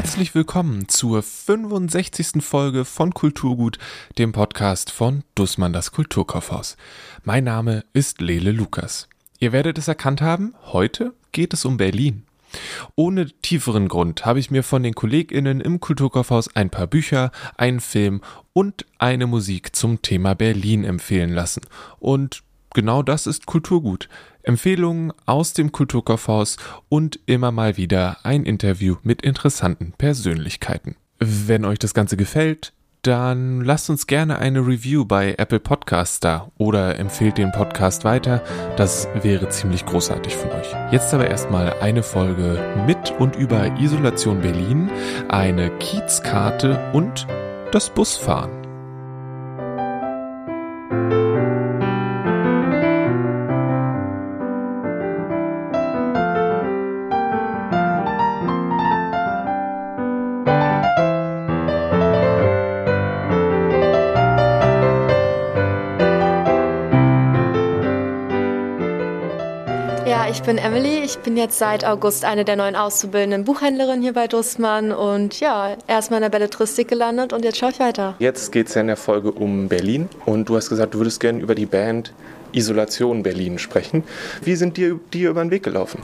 Herzlich willkommen zur 65. Folge von Kulturgut, dem Podcast von Dussmann das Kulturkaufhaus. Mein Name ist Lele Lukas. Ihr werdet es erkannt haben, heute geht es um Berlin. Ohne tieferen Grund habe ich mir von den KollegInnen im Kulturkaufhaus ein paar Bücher, einen Film und eine Musik zum Thema Berlin empfehlen lassen. Und genau das ist Kulturgut. Empfehlungen aus dem Kulturkaufhaus und immer mal wieder ein Interview mit interessanten Persönlichkeiten. Wenn euch das Ganze gefällt, dann lasst uns gerne eine Review bei Apple Podcasts da oder empfehlt den Podcast weiter. Das wäre ziemlich großartig von euch. Jetzt aber erstmal eine Folge mit und über Isolation Berlin, eine Kiezkarte und das Busfahren. Ich bin Emily. Ich bin jetzt seit August eine der neuen auszubildenden Buchhändlerinnen hier bei Dussmann und ja, erstmal in der Belletristik gelandet und jetzt schaue ich weiter. Jetzt geht es ja in der Folge um Berlin und du hast gesagt, du würdest gerne über die Band Isolation Berlin sprechen. Wie sind dir die über den Weg gelaufen?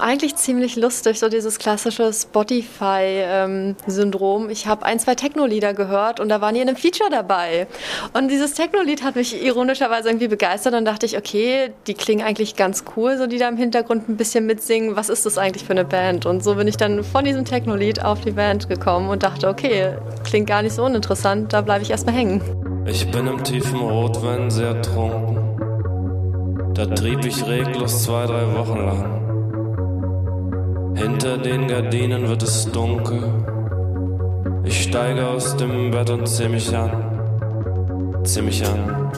Eigentlich ziemlich lustig, so dieses klassische Spotify-Syndrom. ich habe ein, zwei Techno-Lieder gehört und da waren die in einem Feature dabei. Und dieses Techno-Lied hat mich ironischerweise irgendwie begeistert. Dann dachte ich, okay, die klingen eigentlich ganz cool, so die da im Hintergrund ein bisschen mitsingen. Was ist das eigentlich für eine Band? Und so bin ich dann von diesem Techno-Lied auf die Band gekommen und dachte, okay, klingt gar nicht so uninteressant, da bleibe ich erstmal hängen. Ich bin im tiefen Rotwein sehr trunken. Da trieb ich reglos zwei, drei Wochen lang. Hinter den Gardinen wird es dunkel. Ich steige aus dem Bett und zieh mich an. Zieh mich an.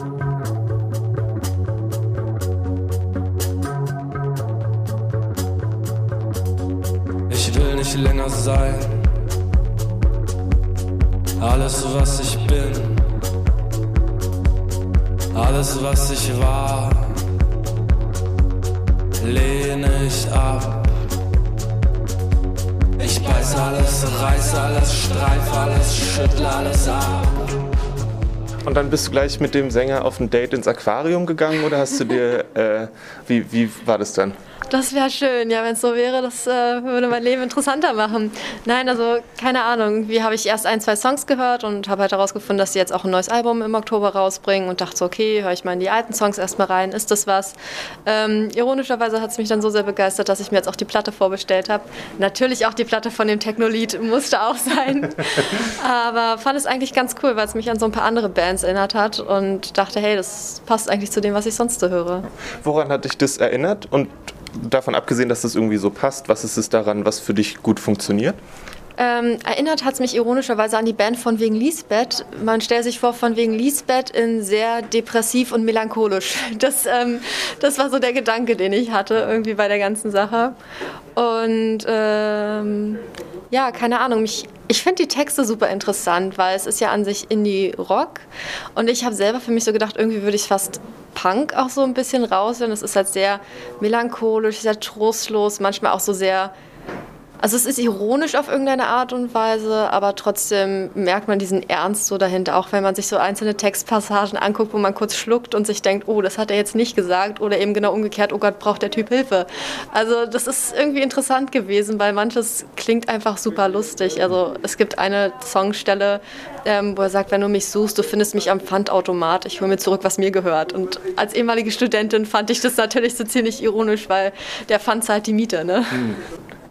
Ich will nicht länger sein. Alles, was ich bin. Alles, was ich war. Lehne ich ab. Beiß alles, reiß alles, streif alles, schüttle alles ab. Und dann bist du gleich mit dem Sänger auf ein Date ins Aquarium gegangen oder hast du dir, äh, wie, wie war das dann? Das wäre schön, ja, wenn es so wäre, das äh, würde mein Leben interessanter machen. Nein, also keine Ahnung. Wie habe ich erst ein, zwei Songs gehört und habe halt herausgefunden, dass sie jetzt auch ein neues Album im Oktober rausbringen und dachte so, okay, höre ich mal in die alten Songs erstmal rein, ist das was? Ähm, ironischerweise hat es mich dann so sehr begeistert, dass ich mir jetzt auch die Platte vorbestellt habe. Natürlich auch die Platte von dem Techno-Lied musste auch sein. Aber fand es eigentlich ganz cool, weil es mich an so ein paar andere Bands erinnert hat und dachte, hey, das passt eigentlich zu dem, was ich sonst so höre. Woran hat dich das erinnert und davon abgesehen, dass das irgendwie so passt, was ist es daran, was für dich gut funktioniert? Ähm, erinnert hat es mich ironischerweise an die Band von wegen Lisbeth. Man stellt sich vor, von wegen Lisbeth in sehr depressiv und melancholisch. Das, ähm, das war so der Gedanke, den ich hatte irgendwie bei der ganzen Sache. Und ähm, ja, keine Ahnung, mich, ich finde die Texte super interessant, weil es ist ja an sich Indie-Rock. Und ich habe selber für mich so gedacht, irgendwie würde ich fast Punk auch so ein bisschen raushören. Es ist halt sehr melancholisch, sehr trostlos, manchmal auch so sehr also es ist ironisch auf irgendeine Art und Weise, aber trotzdem merkt man diesen Ernst so dahinter, auch wenn man sich so einzelne Textpassagen anguckt, wo man kurz schluckt und sich denkt, oh, das hat er jetzt nicht gesagt oder eben genau umgekehrt, oh Gott, braucht der Typ Hilfe. Also das ist irgendwie interessant gewesen, weil manches klingt einfach super lustig. Also es gibt eine Songstelle, ähm, wo er sagt, wenn du mich suchst, du findest mich am Pfandautomat, ich hole mir zurück, was mir gehört. Und als ehemalige Studentin fand ich das natürlich so ziemlich ironisch, weil der Pfand zahlt die Miete. Ne? Hm.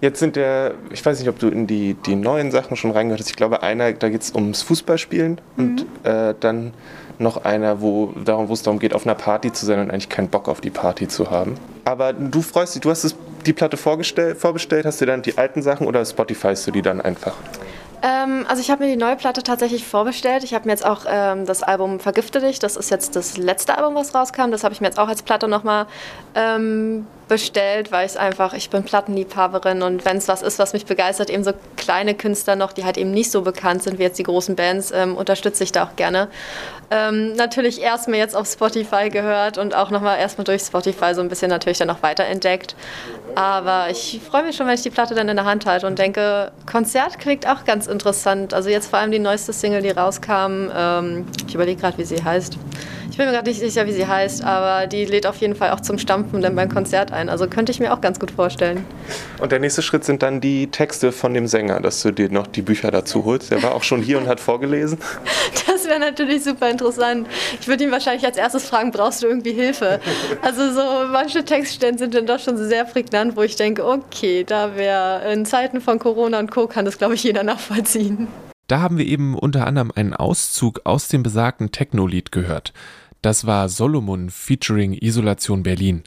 Jetzt sind der, ich weiß nicht, ob du in die, die neuen Sachen schon reingehört hast. Ich glaube, einer, da geht es ums Fußballspielen mhm. und äh, dann noch einer, wo, darum, wo es darum geht, auf einer Party zu sein und eigentlich keinen Bock auf die Party zu haben. Aber du freust dich, du hast es, die Platte vorbestellt, hast du dann die alten Sachen oder Spotifyst du die dann einfach? Ähm, also ich habe mir die neue Platte tatsächlich vorbestellt. Ich habe mir jetzt auch ähm, das Album Vergifte dich, das ist jetzt das letzte Album, was rauskam. Das habe ich mir jetzt auch als Platte nochmal ähm, bestellt, weil ich einfach, ich bin Plattenliebhaberin und wenn es was ist, was mich begeistert, eben so kleine Künstler noch, die halt eben nicht so bekannt sind wie jetzt die großen Bands, ähm, unterstütze ich da auch gerne. Ähm, natürlich erstmal jetzt auf Spotify gehört und auch nochmal erstmal durch Spotify so ein bisschen natürlich dann noch weiterentdeckt. Aber ich freue mich schon, wenn ich die Platte dann in der Hand halte und denke, Konzert klingt auch ganz interessant. Also jetzt vor allem die neueste Single, die rauskam. Ähm, ich überlege gerade, wie sie heißt. Ich bin mir gerade nicht sicher, wie sie heißt, aber die lädt auf jeden Fall auch zum Stampfen dann beim Konzert ein. Also könnte ich mir auch ganz gut vorstellen. Und der nächste Schritt sind dann die Texte von dem Sänger, dass du dir noch die Bücher dazu holst. Der war auch schon hier und hat vorgelesen. Das wäre natürlich super interessant. Ich würde ihn wahrscheinlich als erstes fragen, brauchst du irgendwie Hilfe? Also so manche Textstellen sind dann doch schon sehr prägnant, wo ich denke, okay, da wäre in Zeiten von Corona und Co. kann das, glaube ich, jeder nachvollziehen. Da haben wir eben unter anderem einen Auszug aus dem besagten Techno-Lied gehört. Das war Solomon featuring Isolation Berlin.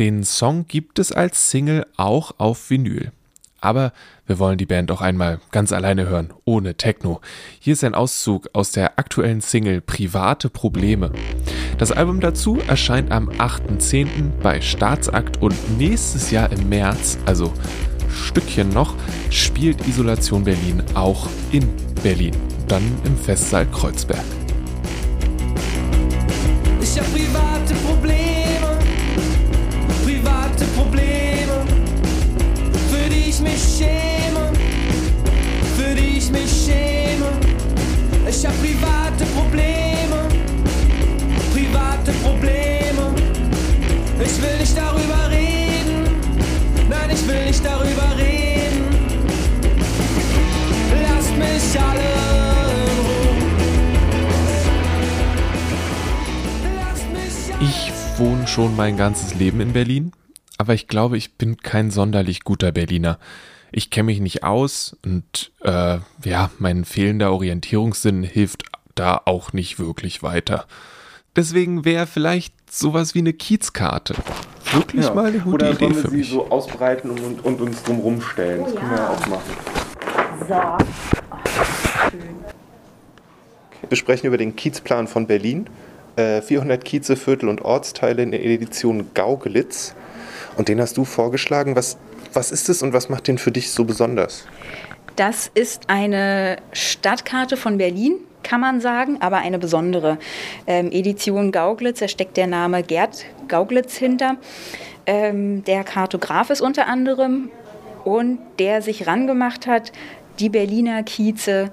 Den Song gibt es als Single auch auf Vinyl. Aber wir wollen die Band auch einmal ganz alleine hören, ohne Techno. Hier ist ein Auszug aus der aktuellen Single Private Probleme. Das Album dazu erscheint am 8.10. bei Staatsakt und nächstes Jahr im März, also Stückchen noch, spielt Isolation Berlin auch in Berlin, dann im Festsaal Kreuzberg. Nicht darüber reden. Lasst mich alle Ich wohne schon mein ganzes Leben in Berlin, aber ich glaube, ich bin kein sonderlich guter Berliner. Ich kenne mich nicht aus und äh, ja, mein fehlender Orientierungssinn hilft da auch nicht wirklich weiter. Deswegen wäre vielleicht sowas wie eine Kiezkarte wirklich ja. mal eine gute Oder Idee wir für sie mich. so ausbreiten und, und, uns drumherum stellen. Das können wir ja auch machen. So. Wir sprechen über den Kiezplan von Berlin. Äh, 400 Kieze, Viertel und Ortsteile in der Edition Gaugelitz. Und den hast du vorgeschlagen. Was, was ist es und was macht den für dich so besonders? Das ist eine Stadtkarte von Berlin, kann man sagen, aber eine besondere ähm, Edition Gauglitz. Da steckt der Name Gerd Gauglitz hinter. Ähm, der Kartograf ist unter anderem und der sich rangemacht hat, die Berliner Kieze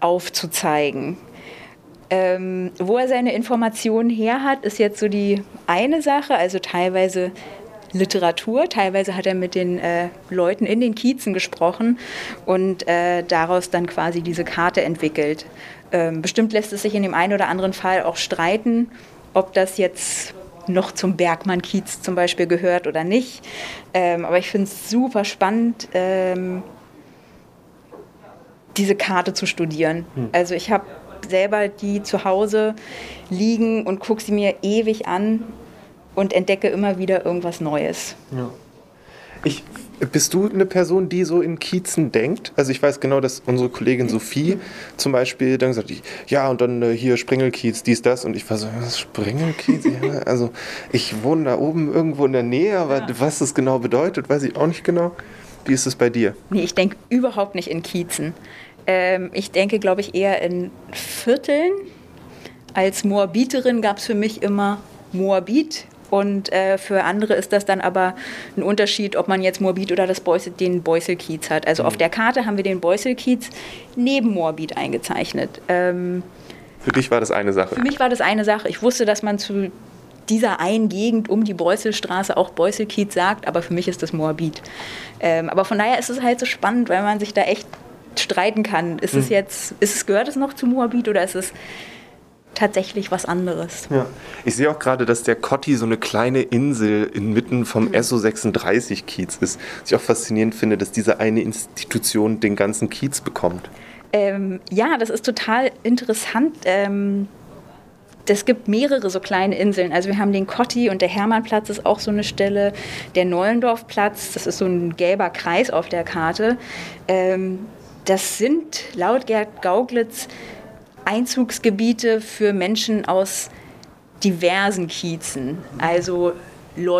aufzuzeigen. Ähm, wo er seine Informationen her hat, ist jetzt so die eine Sache, also teilweise Literatur, teilweise hat er mit den äh, Leuten in den Kiezen gesprochen und äh, daraus dann quasi diese Karte entwickelt. Ähm, bestimmt lässt es sich in dem einen oder anderen Fall auch streiten, ob das jetzt noch zum Bergmann-Kiez zum Beispiel gehört oder nicht. Ähm, aber ich finde es super spannend, ähm, diese Karte zu studieren. Also ich habe selber die zu Hause liegen und gucke sie mir ewig an und entdecke immer wieder irgendwas Neues. Ich, bist du eine Person, die so in Kiezen denkt? Also ich weiß genau, dass unsere Kollegin Sophie zum Beispiel dann gesagt hat, ja und dann äh, hier Springelkiez, dies, das und ich war so, was Springelkiez? ja, also ich wohne da oben irgendwo in der Nähe, aber was das genau bedeutet, weiß ich auch nicht genau. Wie ist es bei dir? Nee, ich denke überhaupt nicht in Kiezen. Ähm, ich denke, glaube ich, eher in Vierteln. Als Moabiterin gab es für mich immer Moabit. Und äh, für andere ist das dann aber ein Unterschied, ob man jetzt Moabit oder das Beusel, den Beuselkiez hat. Also auf der Karte haben wir den Beuselkiez neben Moabit eingezeichnet. Ähm, Für dich war das eine Sache. für mich war das eine Sache. Ich wusste, dass man zu dieser einen Gegend um die Beuselstraße auch Beuselkiez sagt, aber für mich ist das Moabit. Ähm, aber von daher ist es halt so spannend, weil man sich da echt streiten kann. Ist es jetzt, ist es, gehört es noch zu Moabit oder ist es tatsächlich was anderes? Ja. Ich sehe auch gerade, dass der Kotti so eine kleine Insel inmitten vom SO36-Kiez ist. Was ich auch faszinierend finde, dass diese eine Institution den ganzen Kiez bekommt. Ähm, ja, das ist total interessant. Ähm, es gibt mehrere so kleine Inseln. Also wir haben den Kotti und der Hermannplatz ist auch so eine Stelle. Der Neulendorfplatz, das ist so ein gelber Kreis auf der Karte. Ähm, das sind laut Gerd Gauglitz Einzugsgebiete für Menschen aus diversen Kiezen. Also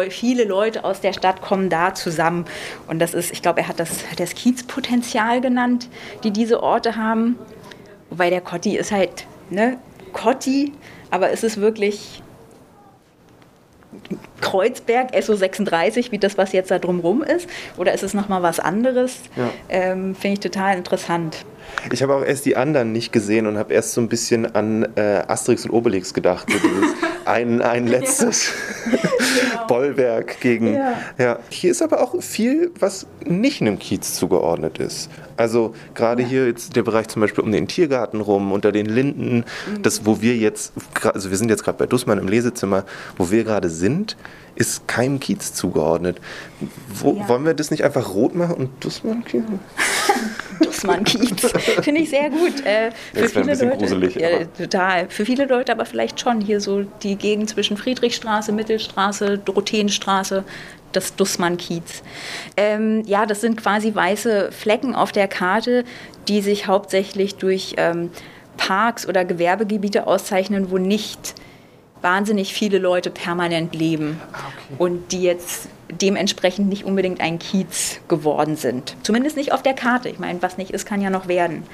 viele Leute aus der Stadt kommen da zusammen. Und das ist, ich glaube, er hat das, das Kiezpotenzial genannt, die diese Orte haben. Wobei der Kotti ist halt, ne, Kotti, aber es ist wirklich Kreuzberg, SO36, wie das, was jetzt da drumrum ist? Oder ist es nochmal was anderes? Ja. Ähm, Finde ich total interessant. Ich habe auch erst die anderen nicht gesehen und habe erst so ein bisschen an äh, Asterix und Obelix gedacht. So ein, ein letztes Bollwerk gegen. Ja. Ja. Hier ist aber auch viel, was nicht einem Kiez zugeordnet ist. Also gerade hier jetzt der Bereich zum Beispiel um den Tiergarten rum, unter den Linden, das, wo wir jetzt, also wir sind jetzt gerade bei Dussmann im Lesezimmer, wo wir gerade sind, ist keinem Kiez zugeordnet. Wo, Ja. Wollen wir das nicht einfach rot machen und Dussmann Kiez? Dussmann-Kiez. Finde ich sehr gut. Äh, für Das ein viele bisschen Leute, gruselig, Ja, aber- total. Für viele Leute aber vielleicht schon hier so die Gegend zwischen Friedrichstraße, Mittelstraße, Dorotheenstraße, das Dussmann-Kiez. Ähm, ja, das sind quasi weiße Flecken auf der Karte, die sich hauptsächlich durch ähm, Parks oder Gewerbegebiete auszeichnen, wo nicht wahnsinnig viele Leute permanent leben und die jetzt dementsprechend nicht unbedingt ein Kiez geworden sind. Zumindest nicht auf der Karte. Ich meine, was nicht ist, kann ja noch werden.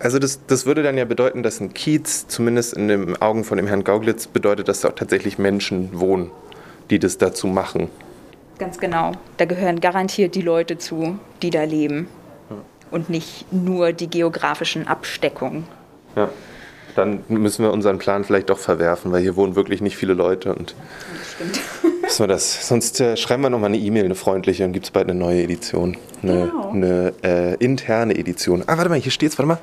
Also das, das würde dann ja bedeuten, dass ein Kiez, zumindest in den Augen von dem Herrn Gauglitz, bedeutet, dass da auch tatsächlich Menschen wohnen, die das dazu machen. Ganz genau. Da gehören garantiert die Leute zu, die da leben. Und nicht nur die geografischen Absteckungen. Ja. Dann müssen wir unseren Plan vielleicht doch verwerfen, weil hier wohnen wirklich nicht viele Leute und müssen wir das. Sonst äh, schreiben wir nochmal eine E-Mail, eine freundliche, und gibt es bald eine neue Edition. Eine, Genau. eine äh, interne Edition. Ah, warte mal, hier steht's, warte mal.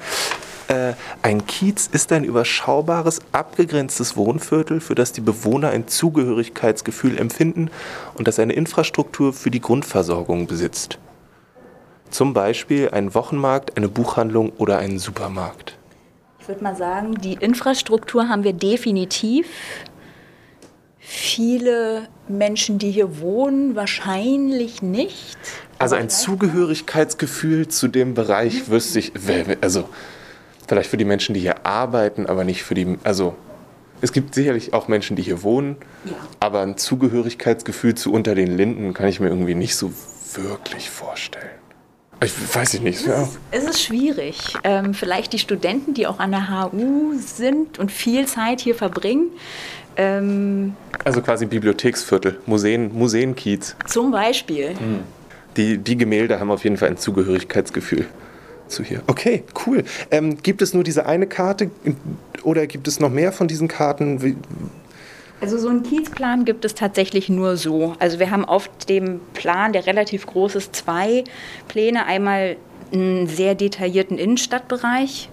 Äh, ein Kiez ist ein überschaubares, abgegrenztes Wohnviertel, für das die Bewohner ein Zugehörigkeitsgefühl empfinden und das eine Infrastruktur für die Grundversorgung besitzt. Zum Beispiel ein Wochenmarkt, eine Buchhandlung oder einen Supermarkt. Ich würde mal sagen, die Infrastruktur haben wir definitiv. Viele Menschen, die hier wohnen, wahrscheinlich nicht. Also ein Zugehörigkeitsgefühl zu dem Bereich wüsste ich, also vielleicht für die Menschen, die hier arbeiten, aber nicht für die, also es gibt sicherlich auch Menschen, die hier wohnen, Ja. aber ein Zugehörigkeitsgefühl zu unter den Linden kann ich mir irgendwie nicht so wirklich vorstellen. Ich weiß ich nicht. Ja. Es ist schwierig. Ähm, vielleicht die Studenten, die auch an der HU sind und viel Zeit hier verbringen. Ähm, Also quasi Bibliotheksviertel, Museen, Museenkiez. zum Beispiel. Die, die Gemälde haben auf jeden Fall ein Zugehörigkeitsgefühl zu hier. Okay, cool. Ähm, gibt es nur diese eine Karte oder gibt es noch mehr von diesen Karten? Also so einen Kiezplan gibt es tatsächlich nur so. Also wir haben auf dem Plan, der relativ groß ist, zwei Pläne. Einmal einen sehr detaillierten Innenstadtbereich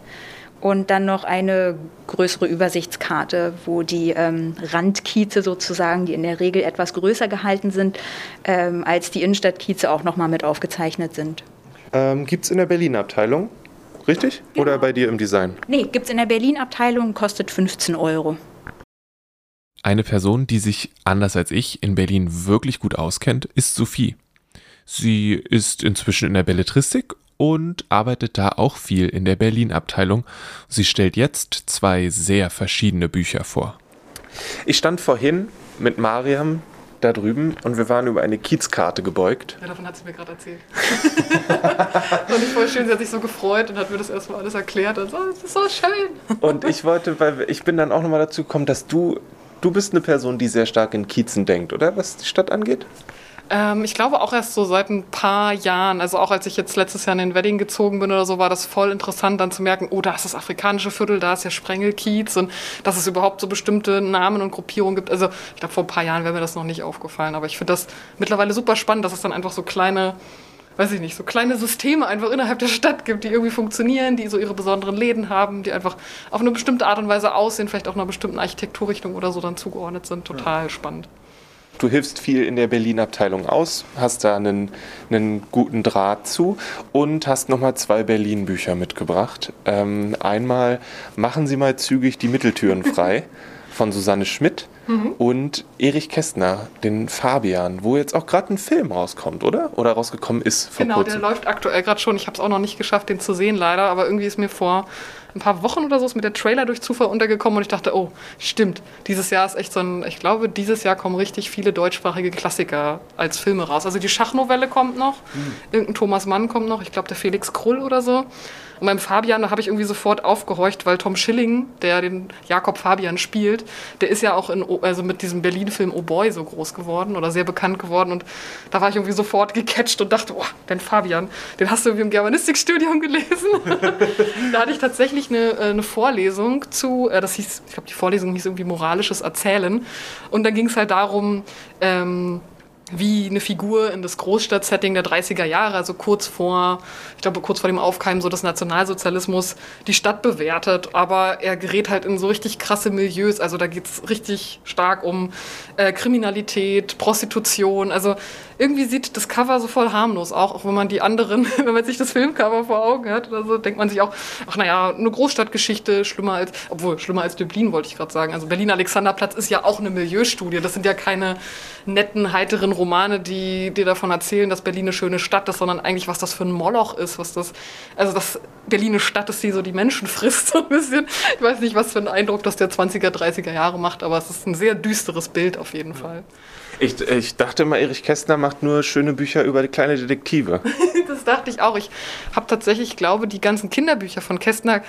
und dann noch eine größere Übersichtskarte, wo die ähm, Randkieze sozusagen, die in der Regel etwas größer gehalten sind, ähm, als die Innenstadtkieze auch nochmal mit aufgezeichnet sind. Ähm, Gibt es in der Berlin-Abteilung? Richtig? Oder bei dir im Design? Nee, gibt es in der Berlin-Abteilung, kostet 15 Euro. Eine Person, die sich anders als ich in Berlin wirklich gut auskennt, ist Sophie. Sie ist inzwischen in der Belletristik und arbeitet da auch viel in der Berlin-Abteilung. Sie stellt jetzt zwei sehr verschiedene Bücher vor. Ich stand vorhin mit Mariam da drüben und wir waren über eine Kiezkarte gebeugt. Ja, davon hat sie mir gerade erzählt. und ich voll schön, sie hat sich so gefreut und hat mir das erstmal alles erklärt und so, das ist so schön. Und ich wollte, weil ich bin dann auch nochmal dazu gekommen, dass du, du bist eine Person, die sehr stark in Kiezen denkt, oder? Was die Stadt angeht? Ähm, ich glaube auch erst so seit ein paar Jahren, also auch als ich jetzt letztes Jahr in den Wedding gezogen bin oder so, war das voll interessant dann zu merken, oh, da ist das afrikanische Viertel, da ist der Sprengelkiez und dass es überhaupt so bestimmte Namen und Gruppierungen gibt. Also ich glaube, vor ein paar Jahren wäre mir das noch nicht aufgefallen, aber ich finde das mittlerweile super spannend, dass es dann einfach so kleine, weiß ich nicht, so kleine Systeme einfach innerhalb der Stadt gibt, die irgendwie funktionieren, die so ihre besonderen Läden haben, die einfach auf eine bestimmte Art und Weise aussehen, vielleicht auch einer bestimmten Architekturrichtung oder so dann zugeordnet sind. Total spannend. Du hilfst viel in der Berlin-Abteilung aus, hast da einen, einen guten Draht zu und hast nochmal zwei Berlin-Bücher mitgebracht. Ähm, einmal Machen Sie mal zügig die Mitteltüren frei von Susanne Schmidt und Erich Kästner, den Fabian, wo jetzt auch gerade ein Film rauskommt, oder? Oder rausgekommen ist vor Genau, der kurzem. läuft aktuell gerade schon. Ich habe es auch noch nicht geschafft, den zu sehen, leider. Aber irgendwie ist mir vor ein paar Wochen oder so ist mir der Trailer durch Zufall untergekommen und ich dachte, oh, stimmt. Dieses Jahr ist echt so ein, ich glaube, dieses Jahr kommen richtig viele deutschsprachige Klassiker als Filme raus. Also die Schachnovelle kommt noch, irgendein Thomas Mann kommt noch, ich glaube der Felix Krull oder so. Und beim Fabian, habe ich irgendwie sofort aufgehorcht, weil Tom Schilling, der den Jakob Fabian spielt, der ist ja auch in, also mit diesem Berlin-Film Oh Boy so groß geworden oder sehr bekannt geworden. Und da war ich irgendwie sofort gecatcht und dachte, oh, den Fabian, den hast du irgendwie im Germanistikstudium gelesen. da hatte ich tatsächlich eine, äh, eine Vorlesung zu, äh, das hieß, ich glaube, die Vorlesung hieß irgendwie moralisches Erzählen. Und dann ging es halt darum, ähm, wie eine Figur in das Großstadtsetting der 30er Jahre, also kurz vor, ich glaube, kurz vor dem Aufkeimen so des Nationalsozialismus, die Stadt bewertet. Aber er gerät halt in so richtig krasse Milieus. Also da geht es richtig stark um äh, Kriminalität, Prostitution. Also irgendwie sieht das Cover so voll harmlos auch, auch wenn man die anderen, wenn man sich das Filmcover vor Augen hat oder so, denkt man sich auch, ach naja, eine Großstadtgeschichte, schlimmer als, obwohl schlimmer als Dublin wollte ich gerade sagen. Also Berlin-Alexanderplatz ist ja auch eine Milieustudie. Das sind ja keine netten, heiteren Romane, die dir davon erzählen, dass Berlin eine schöne Stadt ist, sondern eigentlich, was das für ein Moloch ist, was das, also dass Berlin eine Stadt ist, die so die Menschen frisst, so ein bisschen. Ich weiß nicht, was für einen Eindruck das der 20er, 30er Jahre macht, aber es ist ein sehr düsteres Bild auf jeden Fall. Ich, ich dachte mal, Erich Kästner macht nur schöne Bücher über die kleine Detektive. Das dachte ich auch. Ich habe tatsächlich, ich glaube, die ganzen Kinderbücher von Kästner,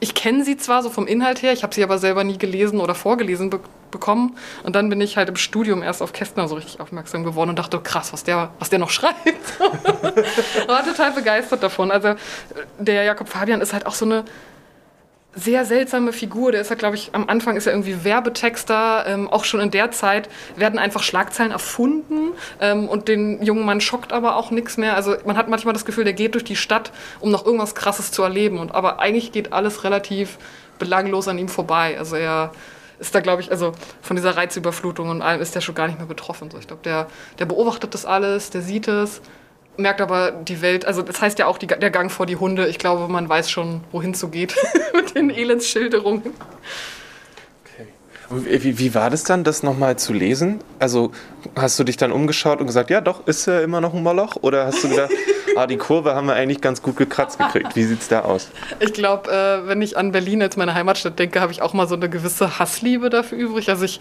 ich kenne sie zwar so vom Inhalt her, ich habe sie aber selber nie gelesen oder vorgelesen be bekommen. Und dann bin ich halt im Studium erst auf Kästner so richtig aufmerksam geworden und dachte, krass, was der, was der noch schreibt. war total begeistert davon. Also der Jakob Fabian ist halt auch so eine sehr seltsame Figur. Der ist ja, glaube ich, am Anfang ist er irgendwie Werbetexter. Ähm, auch schon in der Zeit werden einfach Schlagzeilen erfunden ähm, und den jungen Mann schockt aber auch nichts mehr. Also man hat manchmal das Gefühl, der geht durch die Stadt, um noch irgendwas Krasses zu erleben. Und aber eigentlich geht alles relativ belanglos an ihm vorbei. Also er ist da, glaube ich, also von dieser Reizüberflutung und allem ist der schon gar nicht mehr betroffen. So, ich glaube, der, der beobachtet das alles, der sieht es merkt aber die Welt, also das heißt ja auch die, der Gang vor die Hunde. Ich glaube, man weiß schon, wohin so geht mit den Elendsschilderungen. Und Wie, wie war das dann, das nochmal zu lesen? Also hast du dich dann umgeschaut und gesagt, ja doch, ist ja immer noch ein Moloch? Oder hast du gedacht, ah, die Kurve haben wir eigentlich ganz gut gekratzt gekriegt. Wie sieht's da aus? Ich glaube, äh, wenn ich an Berlin als meine Heimatstadt denke, habe ich auch mal so eine gewisse Hassliebe dafür übrig. Also ich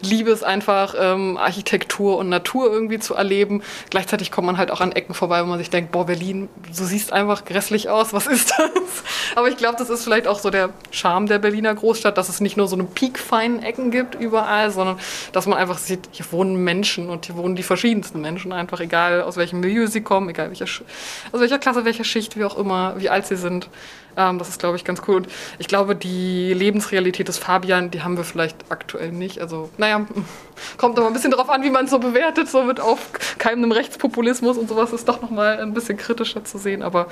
liebe es einfach, ähm, Architektur und Natur irgendwie zu erleben. Gleichzeitig kommt man halt auch an Ecken vorbei, wo man sich denkt, boah, Berlin, du siehst einfach grässlich aus, was ist das? Aber ich glaube, das ist vielleicht auch so der Charme der Berliner Großstadt, dass es nicht nur so eine piekfeinen Ecken gibt überall, sondern dass man einfach sieht, hier wohnen Menschen und hier wohnen die verschiedensten Menschen einfach, egal aus welchem Milieu sie kommen, egal welcher, aus welcher Klasse, welcher Schicht, wie auch immer, wie alt sie sind. Ähm, das ist, glaube ich, ganz cool. Und ich glaube, die Lebensrealität des Fabian, die haben wir vielleicht aktuell nicht. Also, naja, kommt aber ein bisschen darauf an, wie man es so bewertet, so mit aufkeimendem Rechtspopulismus und sowas ist doch nochmal ein bisschen kritischer zu sehen. Aber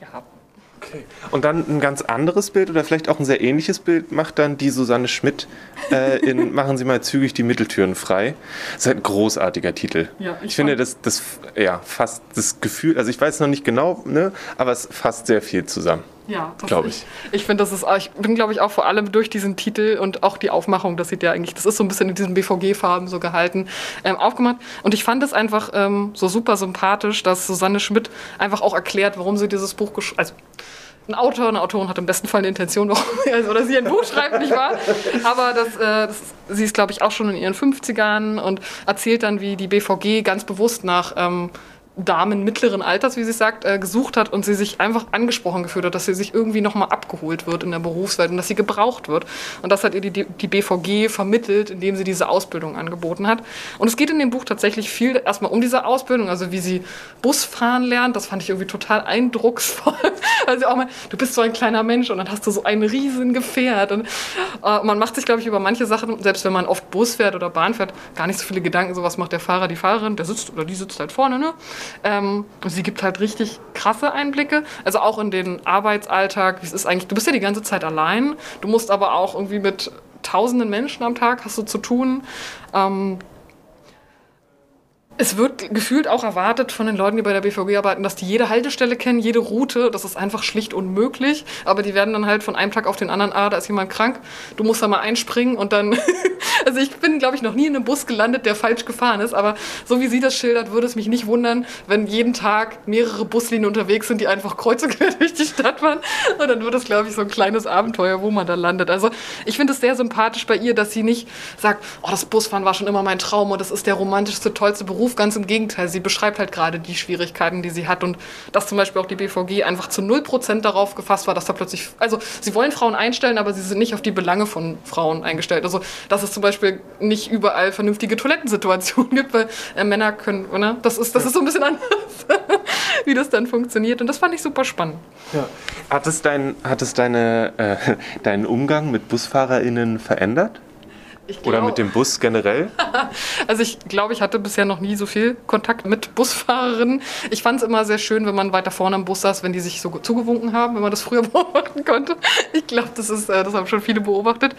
ja, Und dann ein ganz anderes Bild oder vielleicht auch ein sehr ähnliches Bild macht dann die Susanne Schmidt äh, in Machen Sie mal zügig die Mitteltüren frei. Das ist halt ein großartiger Titel. Ja, ich ich finde, das, das ja, fasst das Gefühl, also ich weiß noch nicht genau, ne, aber es fasst sehr viel zusammen. Ja, das- Glaub ich. Ich finde, das ist, ich bin, glaube ich, auch vor allem durch diesen Titel und auch die Aufmachung, das sieht ja eigentlich, das ist so ein bisschen in diesen BVG-Farben so gehalten, ähm, aufgemacht. Und ich fand es einfach ähm, so super sympathisch, dass Susanne Schmidt einfach auch erklärt, warum sie dieses Buch geschrieben also ein Autor, eine Autorin hat im besten Fall eine Intention, warum also, oder sie ein Buch schreibt, nicht wahr? Aber das, äh, das, sie ist, glaube ich, auch schon in ihren 50ern und erzählt dann, wie die BVG ganz bewusst nach ähm, Damen mittleren Alters, wie sie sagt, äh, gesucht hat und sie sich einfach angesprochen gefühlt hat, dass sie sich irgendwie nochmal abgeholt wird in der Berufswelt und dass sie gebraucht wird. Und das hat ihr die, die BVG vermittelt, indem sie diese Ausbildung angeboten hat. Und es geht in dem Buch tatsächlich viel erstmal um diese Ausbildung, also wie sie Busfahren lernt. Das fand ich irgendwie total eindrucksvoll. Also auch mal, du bist so ein kleiner Mensch und dann hast du so ein riesen Gefährt. Und äh, man macht sich, glaube ich, über manche Sachen, selbst wenn man oft Bus fährt oder Bahn fährt, gar nicht so viele Gedanken. So was macht der Fahrer, die Fahrerin, der sitzt oder die sitzt halt vorne. Ne? Ähm, sie gibt halt richtig krasse Einblicke. Also auch in den Arbeitsalltag. Es ist eigentlich, du bist ja die ganze Zeit allein. Du musst aber auch irgendwie mit tausenden Menschen am Tag hast du zu tun. Ähm, Es wird gefühlt auch erwartet von den Leuten, die bei der BVG arbeiten, dass die jede Haltestelle kennen, jede Route. Das ist einfach schlicht unmöglich. Aber die werden dann halt von einem Tag auf den anderen, ah, da ist jemand krank, du musst da mal einspringen und dann. also ich bin, glaube ich, noch nie in einem Bus gelandet, der falsch gefahren ist. Aber so wie sie das schildert, würde es mich nicht wundern, wenn jeden Tag mehrere Buslinien unterwegs sind, die einfach kreuz und quer durch die Stadt fahren. Und dann wird es, glaube ich, so ein kleines Abenteuer, wo man da landet. Also ich finde es sehr sympathisch bei ihr, dass sie nicht sagt, oh, das Busfahren war schon immer mein Traum und das ist der romantischste, tollste Beruf Beruf, ganz im Gegenteil. Sie beschreibt halt gerade die Schwierigkeiten, die sie hat und dass zum Beispiel auch die BVG einfach zu 0% darauf gefasst war, dass da plötzlich, also sie wollen Frauen einstellen, aber sie sind nicht auf die Belange von Frauen eingestellt. Also dass es zum Beispiel nicht überall vernünftige Toilettensituationen gibt, weil äh, Männer können, oder? Das ist, das ist so ein bisschen anders, wie das dann funktioniert und das fand ich super spannend. Ja. Hat es, dein, hat es deine, äh, deinen Umgang mit BusfahrerInnen verändert? Glaub, Oder mit dem Bus generell? also ich glaube, ich hatte bisher noch nie so viel Kontakt mit Busfahrerinnen. Ich fand es immer sehr schön, wenn man weiter vorne am Bus saß, wenn die sich so zugewunken haben, wenn man das früher beobachten konnte. Ich glaube, das ist, äh, das haben schon viele beobachtet.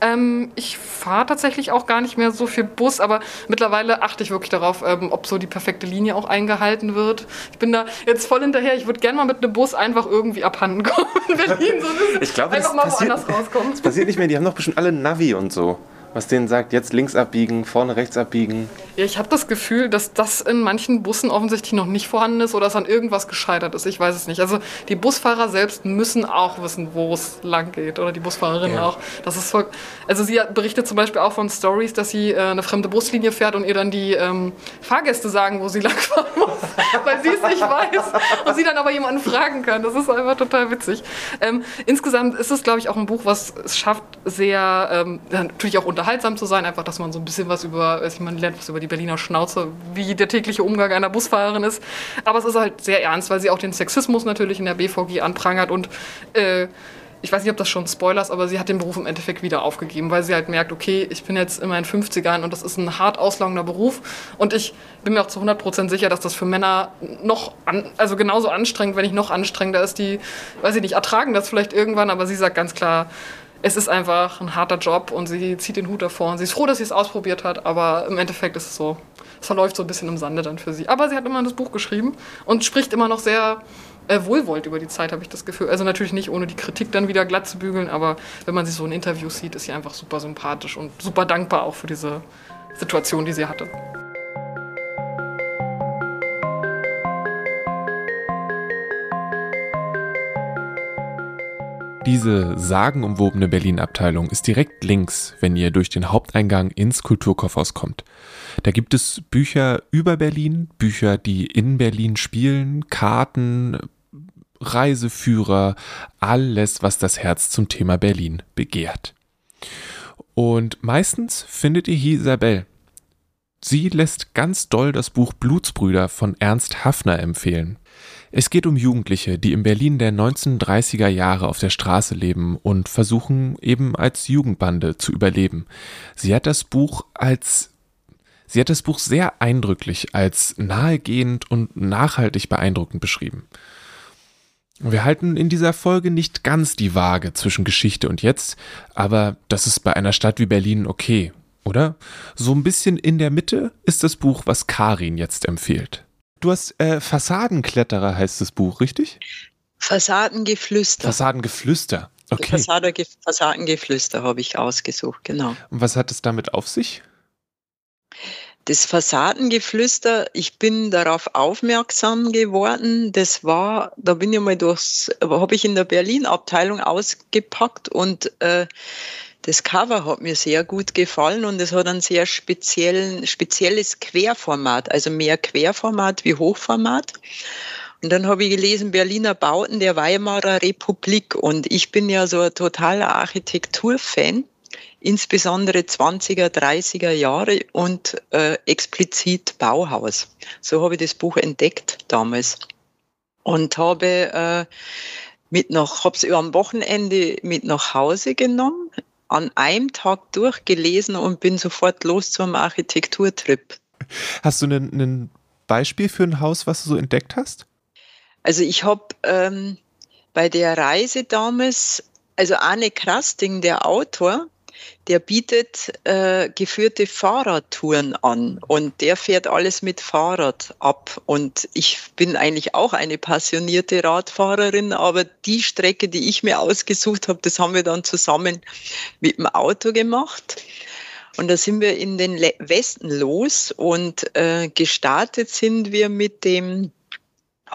Ähm, ich fahre tatsächlich auch gar nicht mehr so viel Bus, aber mittlerweile achte ich wirklich darauf, ähm, ob so die perfekte Linie auch eingehalten wird. Ich bin da jetzt voll hinterher. Ich würde gerne mal mit einem Bus einfach irgendwie abhanden kommen in Berlin. So ich glaube, einfach das mal passiert, woanders rauskommen. Das passiert nicht mehr. Die haben doch bestimmt alle Navi und so was denen sagt, jetzt links abbiegen, vorne rechts abbiegen. Ja, ich habe das Gefühl, dass das in manchen Bussen offensichtlich noch nicht vorhanden ist oder es an irgendwas gescheitert ist. Ich weiß es nicht. Also die Busfahrer selbst müssen auch wissen, wo es lang geht oder die Busfahrerin ja. auch. Das ist voll, also sie berichtet zum Beispiel auch von Stories, dass sie äh, eine fremde Buslinie fährt und ihr dann die ähm, Fahrgäste sagen, wo sie langfahren muss, weil sie es nicht weiß und sie dann aber jemanden fragen kann. Das ist einfach total witzig. Ähm, insgesamt ist es, glaube ich, auch ein Buch, was es schafft, sehr ähm, natürlich auch unter unterhaltsam zu sein, einfach, dass man so ein bisschen was über, ich man lernt was über die Berliner Schnauze, wie der tägliche Umgang einer Busfahrerin ist. Aber es ist halt sehr ernst, weil sie auch den Sexismus natürlich in der BVG anprangert und äh, ich weiß nicht, ob das schon Spoilers, aber sie hat den Beruf im Endeffekt wieder aufgegeben, weil sie halt merkt, okay, ich bin jetzt in meinen 50ern und das ist ein hart auslaugender Beruf und ich bin mir auch zu 100% sicher, dass das für Männer noch, an, also genauso anstrengend, wenn nicht noch anstrengender ist, die, weiß ich nicht, ertragen das vielleicht irgendwann, aber sie sagt ganz klar, es ist einfach ein harter Job und sie zieht den Hut davor und sie ist froh, dass sie es ausprobiert hat, aber im Endeffekt ist es so, es verläuft so ein bisschen im Sande dann für sie. Aber sie hat immer das Buch geschrieben und spricht immer noch sehr äh, wohlwollend über die Zeit, habe ich das Gefühl. Also natürlich nicht ohne die Kritik dann wieder glatt zu bügeln, aber wenn man sie so in Interviews sieht, ist sie einfach super sympathisch und super dankbar auch für diese Situation, die sie hatte. Diese sagenumwobene Berlin-Abteilung ist direkt links, wenn ihr durch den Haupteingang ins Kulturkaufhaus kommt. Da gibt es Bücher über Berlin, Bücher, die in Berlin spielen, Karten, Reiseführer, alles, was das Herz zum Thema Berlin begehrt. Und meistens findet ihr hier Isabel. Sie lässt ganz doll das Buch Blutsbrüder von Ernst Hafner empfehlen. Es geht um Jugendliche, die in Berlin der 1930er Jahre auf der Straße leben und versuchen eben als Jugendbande zu überleben. Sie hat das Buch als Sie hat das Buch sehr eindrücklich als nahegehend und nachhaltig beeindruckend beschrieben. Wir halten in dieser Folge nicht ganz die Waage zwischen Geschichte und jetzt, aber das ist bei einer Stadt wie Berlin okay, oder? So ein bisschen in der Mitte ist das Buch, was Karin jetzt empfiehlt. Du hast äh, Fassadenkletterer heißt das Buch, richtig? Fassadengeflüster. Fassadengeflüster. Okay. Fassade, Fassadengeflüster habe ich ausgesucht, genau. Und was hat es damit auf sich? Das Fassadengeflüster, ich bin darauf aufmerksam geworden. Das war, da bin ich mal durchs, habe ich in der Berlin-Abteilung ausgepackt und äh, das Cover hat mir sehr gut gefallen und es hat ein sehr speziellen, spezielles Querformat, also mehr Querformat wie Hochformat. Und dann habe ich gelesen Berliner Bauten der Weimarer Republik und ich bin ja so ein totaler Architekturfan, insbesondere 20er, 30er Jahre und äh, explizit Bauhaus. So habe ich das Buch entdeckt damals und habe äh, mit nach, habe es am Wochenende mit nach Hause genommen an einem Tag durchgelesen und bin sofort los zum Architekturtrip. Hast du ein Beispiel für ein Haus, was du so entdeckt hast? Also ich habe ähm, bei der Reise damals, also Arne Krasting, der Autor, der bietet äh, geführte Fahrradtouren an und der fährt alles mit Fahrrad ab. Und ich bin eigentlich auch eine passionierte Radfahrerin, aber die Strecke, die ich mir ausgesucht habe, das haben wir dann zusammen mit dem Auto gemacht. Und da sind wir in den Westen los und äh, gestartet sind wir mit dem,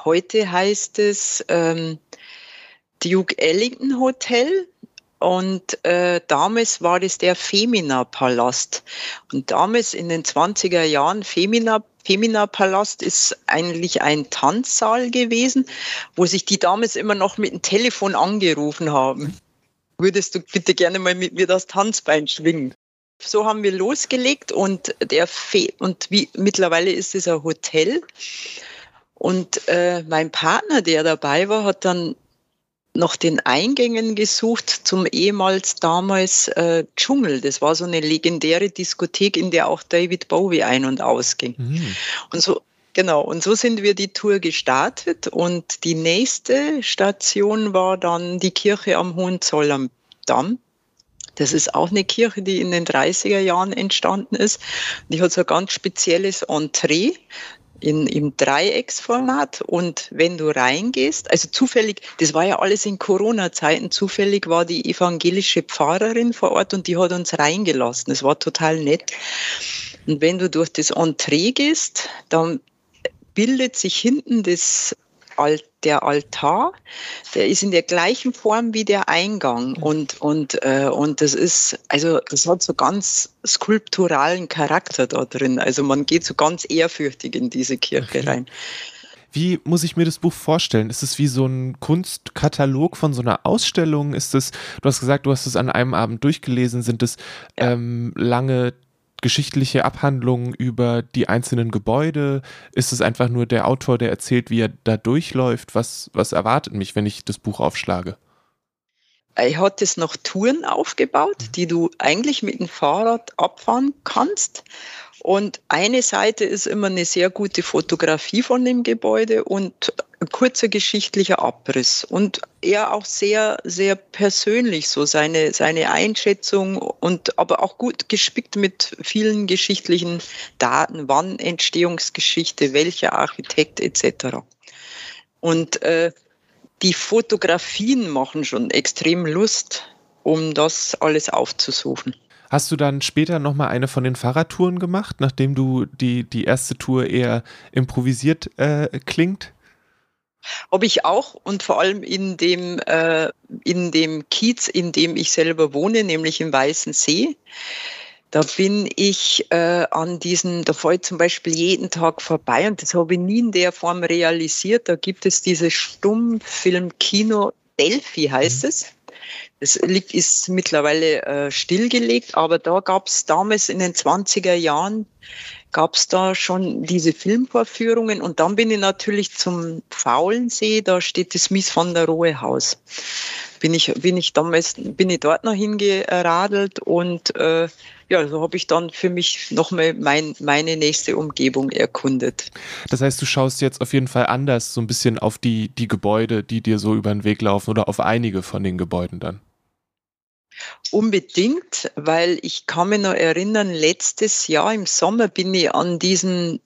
heute heißt es ähm, Duke Ellington Hotel. Und äh, damals war das der Femina-Palast. Und damals in den 20er Jahren, Femina, Femina-Palast ist eigentlich ein Tanzsaal gewesen, wo sich die damals immer noch mit dem Telefon angerufen haben. Würdest du bitte gerne mal mit mir das Tanzbein schwingen? So haben wir losgelegt und der Fe und wie mittlerweile ist es ein Hotel. Und äh, mein Partner, der dabei war, hat dann nach den Eingängen gesucht zum ehemals damals äh, Dschungel. Das war so eine legendäre Diskothek, in der auch David Bowie ein- und ausging. Mhm. Und so, genau, und so sind wir die Tour gestartet und die nächste Station war dann die Kirche am Hohenzollern-Damm. Das ist auch eine Kirche, die in den 30er Jahren entstanden ist. Die hat so ein ganz spezielles Entree in, im Dreiecksformat und wenn du reingehst, also zufällig, das war ja alles in Corona-Zeiten, zufällig war die evangelische Pfarrerin vor Ort und die hat uns reingelassen. Das war total nett. Und wenn du durch das Entree gehst, dann bildet sich hinten das der Altar, der ist in der gleichen Form wie der Eingang und, und, äh, und das ist, also das hat so ganz skulpturalen Charakter da drin. Also man geht so ganz ehrfürchtig in diese Kirche okay. rein. Wie muss ich mir das Buch vorstellen? Ist es wie so ein Kunstkatalog von so einer Ausstellung? Ist es, du hast gesagt, du hast es an einem Abend durchgelesen, sind es ja. ähm, lange geschichtliche Abhandlungen über die einzelnen Gebäude? Ist es einfach nur der Autor, der erzählt, wie er da durchläuft? Was, was erwartet mich, wenn ich das Buch aufschlage? Er hat es noch Touren aufgebaut, die du eigentlich mit dem Fahrrad abfahren kannst. Und eine Seite ist immer eine sehr gute Fotografie von dem Gebäude und ein kurzer geschichtlicher Abriss. Und er auch sehr, sehr persönlich, so seine, seine Einschätzung und aber auch gut gespickt mit vielen geschichtlichen Daten, wann Entstehungsgeschichte, welcher Architekt etc. Und äh, die Fotografien machen schon extrem Lust, um das alles aufzusuchen. Hast du dann später nochmal eine von den Fahrradtouren gemacht, nachdem du die, die erste Tour eher improvisiert äh, klingt? Habe ich auch und vor allem in dem, äh, in dem Kiez, in dem ich selber wohne, nämlich im Weißen See. Da bin ich äh, an diesen, da fahre ich zum Beispiel jeden Tag vorbei und das habe ich nie in der Form realisiert. Da gibt es dieses Stummfilm-Kino Delphi heißt mhm. es. Es liegt, ist mittlerweile äh, stillgelegt, aber da gab es damals in den 20er Jahren, gab es da schon diese Filmvorführungen und dann bin ich natürlich zum Faulensee, da steht das Mies van der Rohe Haus. Bin ich, bin ich damals, bin ich dort noch hingeradelt und äh, ja, so habe ich dann für mich nochmal mein, meine nächste Umgebung erkundet. Das heißt, du schaust jetzt auf jeden Fall anders so ein bisschen auf die, die Gebäude, die dir so über den Weg laufen oder auf einige von den Gebäuden dann. Unbedingt, weil ich kann mich noch erinnern, letztes Jahr im Sommer bin ich an diesen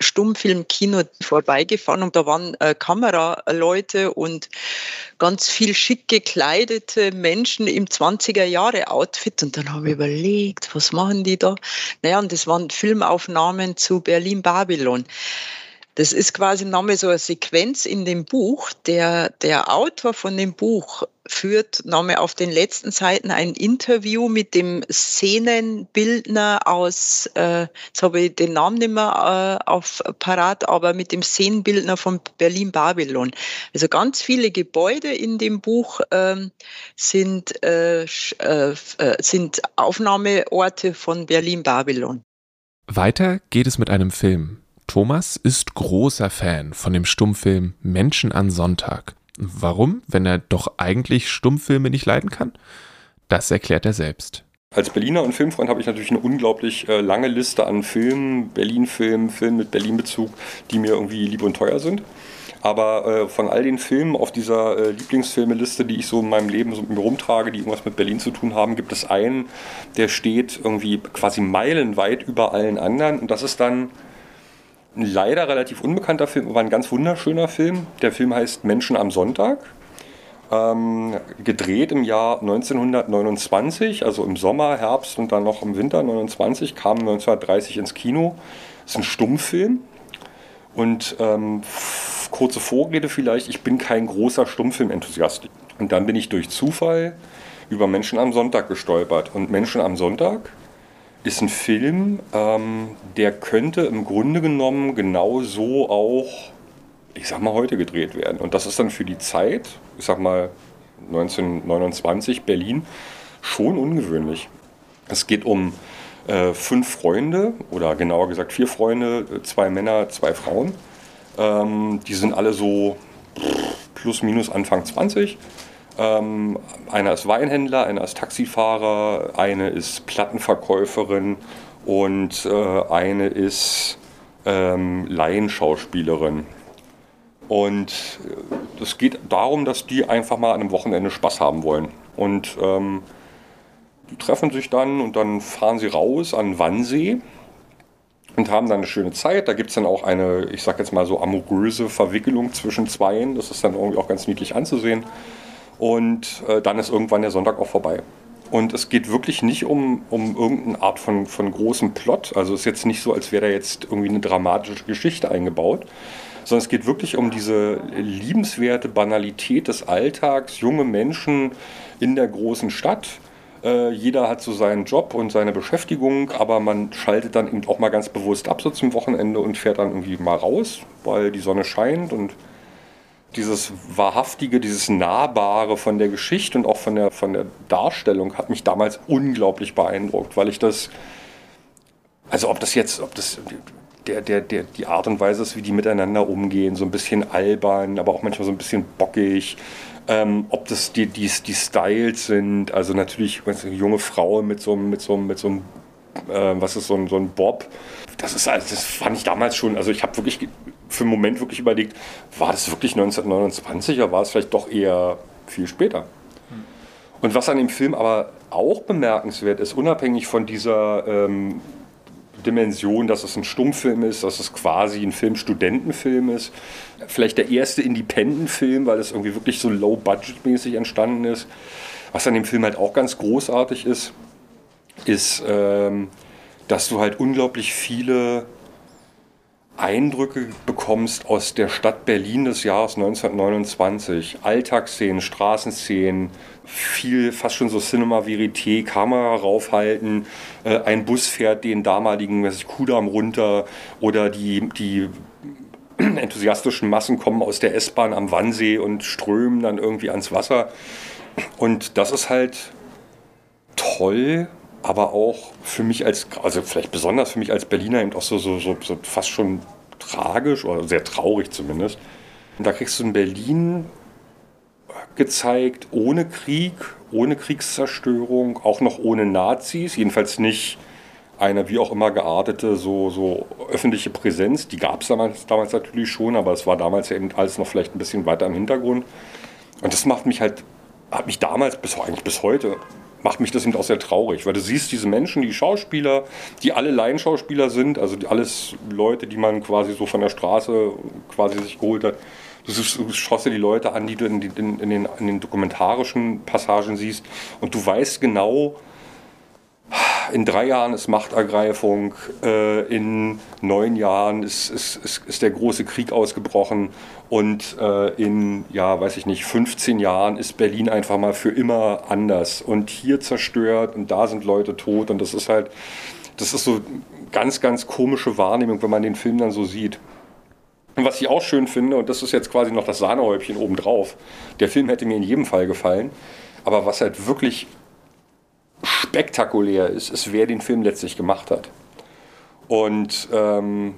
Stummfilmkino vorbeigefahren und da waren äh, Kameraleute und ganz viel schick gekleidete Menschen im 20er Jahre Outfit und dann habe ich überlegt, was machen die da? Naja, und das waren Filmaufnahmen zu Berlin Babylon. Das ist quasi nochmal so eine Sequenz in dem Buch. Der, der Autor von dem Buch führt nochmal auf den letzten Seiten ein Interview mit dem Szenenbildner aus, äh, jetzt habe ich den Namen nicht mehr äh, auf parat, aber mit dem Szenenbildner von Berlin-Babylon. Also ganz viele Gebäude in dem Buch ähm, sind, äh, äh, äh, sind Aufnahmeorte von Berlin-Babylon. Weiter geht es mit einem Film. Thomas ist großer Fan von dem Stummfilm Menschen an Sonntag. Warum, wenn er doch eigentlich Stummfilme nicht leiden kann? Das erklärt er selbst. Als Berliner und Filmfreund habe ich natürlich eine unglaublich äh, lange Liste an Filmen, Berlin-Filmen, Filmen mit Berlin-Bezug, die mir irgendwie lieb und teuer sind. Aber äh, von all den Filmen auf dieser äh, Lieblingsfilmeliste, die ich so in meinem Leben so mit mir rumtrage, die irgendwas mit Berlin zu tun haben, gibt es einen, der steht irgendwie quasi meilenweit über allen anderen. Und das ist dann ein leider relativ unbekannter Film, aber ein ganz wunderschöner Film. Der Film heißt Menschen am Sonntag. Ähm, gedreht im Jahr 1929, also im Sommer, Herbst und dann noch im Winter 29, kam 1930 ins Kino. Ist ein Stummfilm. Und ähm, kurze Vorrede vielleicht, ich bin kein großer Stummfilm-Enthusiast. Und dann bin ich durch Zufall über Menschen am Sonntag gestolpert. Und Menschen am Sonntag ist ein Film, ähm, der könnte im Grunde genommen genauso auch, ich sag mal, heute gedreht werden. Und das ist dann für die Zeit, ich sag mal 1929 Berlin, schon ungewöhnlich. Es geht um äh, fünf Freunde oder genauer gesagt vier Freunde, zwei Männer, zwei Frauen. Ähm, die sind alle so plus minus Anfang 20. Ähm, einer ist Weinhändler, einer ist Taxifahrer, eine ist Plattenverkäuferin und äh, eine ist ähm, Laienschauspielerin. Und äh, es geht darum, dass die einfach mal an einem Wochenende Spaß haben wollen. Und ähm, die treffen sich dann und dann fahren sie raus an Wannsee und haben dann eine schöne Zeit. Da gibt es dann auch eine, ich sag jetzt mal so amoröse Verwicklung zwischen Zweien. Das ist dann irgendwie auch ganz niedlich anzusehen. Und äh, dann ist irgendwann der Sonntag auch vorbei. Und es geht wirklich nicht um, um irgendeine Art von, von großem Plot. Also es ist jetzt nicht so, als wäre da jetzt irgendwie eine dramatische Geschichte eingebaut, sondern es geht wirklich um diese liebenswerte Banalität des Alltags, junge Menschen in der großen Stadt. Äh, jeder hat so seinen Job und seine Beschäftigung, aber man schaltet dann eben auch mal ganz bewusst ab so zum Wochenende und fährt dann irgendwie mal raus, weil die Sonne scheint und dieses Wahrhaftige, dieses Nahbare von der Geschichte und auch von der, von der Darstellung hat mich damals unglaublich beeindruckt, weil ich das, also ob das jetzt, ob das der, der, der, die Art und Weise ist, wie die miteinander umgehen, so ein bisschen albern, aber auch manchmal so ein bisschen bockig, ähm, ob das die, die, die Styles sind, also natürlich eine junge Frau mit so, mit so, mit so einem, äh, was ist so ein, so ein Bob, das ist das fand ich damals schon, also ich habe wirklich für einen Moment wirklich überlegt, war das wirklich 1929 oder war es vielleicht doch eher viel später? Und was an dem Film aber auch bemerkenswert ist, unabhängig von dieser ähm, Dimension, dass es ein Stummfilm ist, dass es quasi ein Film-Studentenfilm ist, vielleicht der erste Independent-Film, weil es irgendwie wirklich so low-budget-mäßig entstanden ist. Was an dem Film halt auch ganz großartig ist, ist, ähm, dass du halt unglaublich viele Eindrücke bekommst aus der Stadt Berlin des Jahres 1929. Alltagsszenen, Straßenszenen, viel, fast schon so Cinema Verité, Kamera raufhalten, äh, ein Bus fährt den damaligen was ich, Kudamm runter oder die, die enthusiastischen Massen kommen aus der S-Bahn am Wannsee und strömen dann irgendwie ans Wasser. Und das ist halt toll, aber auch für mich als, also vielleicht besonders für mich als Berliner eben auch so, so, so, so fast schon tragisch oder sehr traurig zumindest. Und da kriegst du in Berlin gezeigt, ohne Krieg, ohne Kriegszerstörung, auch noch ohne Nazis, jedenfalls nicht eine wie auch immer geartete so, so öffentliche Präsenz. Die gab es damals, damals natürlich schon, aber es war damals eben alles noch vielleicht ein bisschen weiter im Hintergrund. Und das macht mich halt, hat mich damals bis eigentlich bis heute macht mich das eben auch sehr traurig, weil du siehst diese Menschen, die Schauspieler, die alle Laienschauspieler sind, also alles Leute, die man quasi so von der Straße quasi sich geholt hat. Du schaust dir die Leute an, die du in, in, in, den, in den dokumentarischen Passagen siehst und du weißt genau, in drei Jahren ist Machtergreifung, äh, in neun Jahren ist, ist, ist, ist, der große Krieg ausgebrochen und äh, in, ja, weiß ich nicht, 15 Jahren ist Berlin einfach mal für immer anders und hier zerstört und da sind Leute tot und das ist halt, das ist so ganz, ganz komische Wahrnehmung, wenn man den Film dann so sieht. Und was ich auch schön finde, und das ist jetzt quasi noch das Sahnehäubchen obendrauf, der Film hätte mir in jedem Fall gefallen, aber was halt wirklich spektakulär ist, ist, wer den Film letztlich gemacht hat. Und ähm,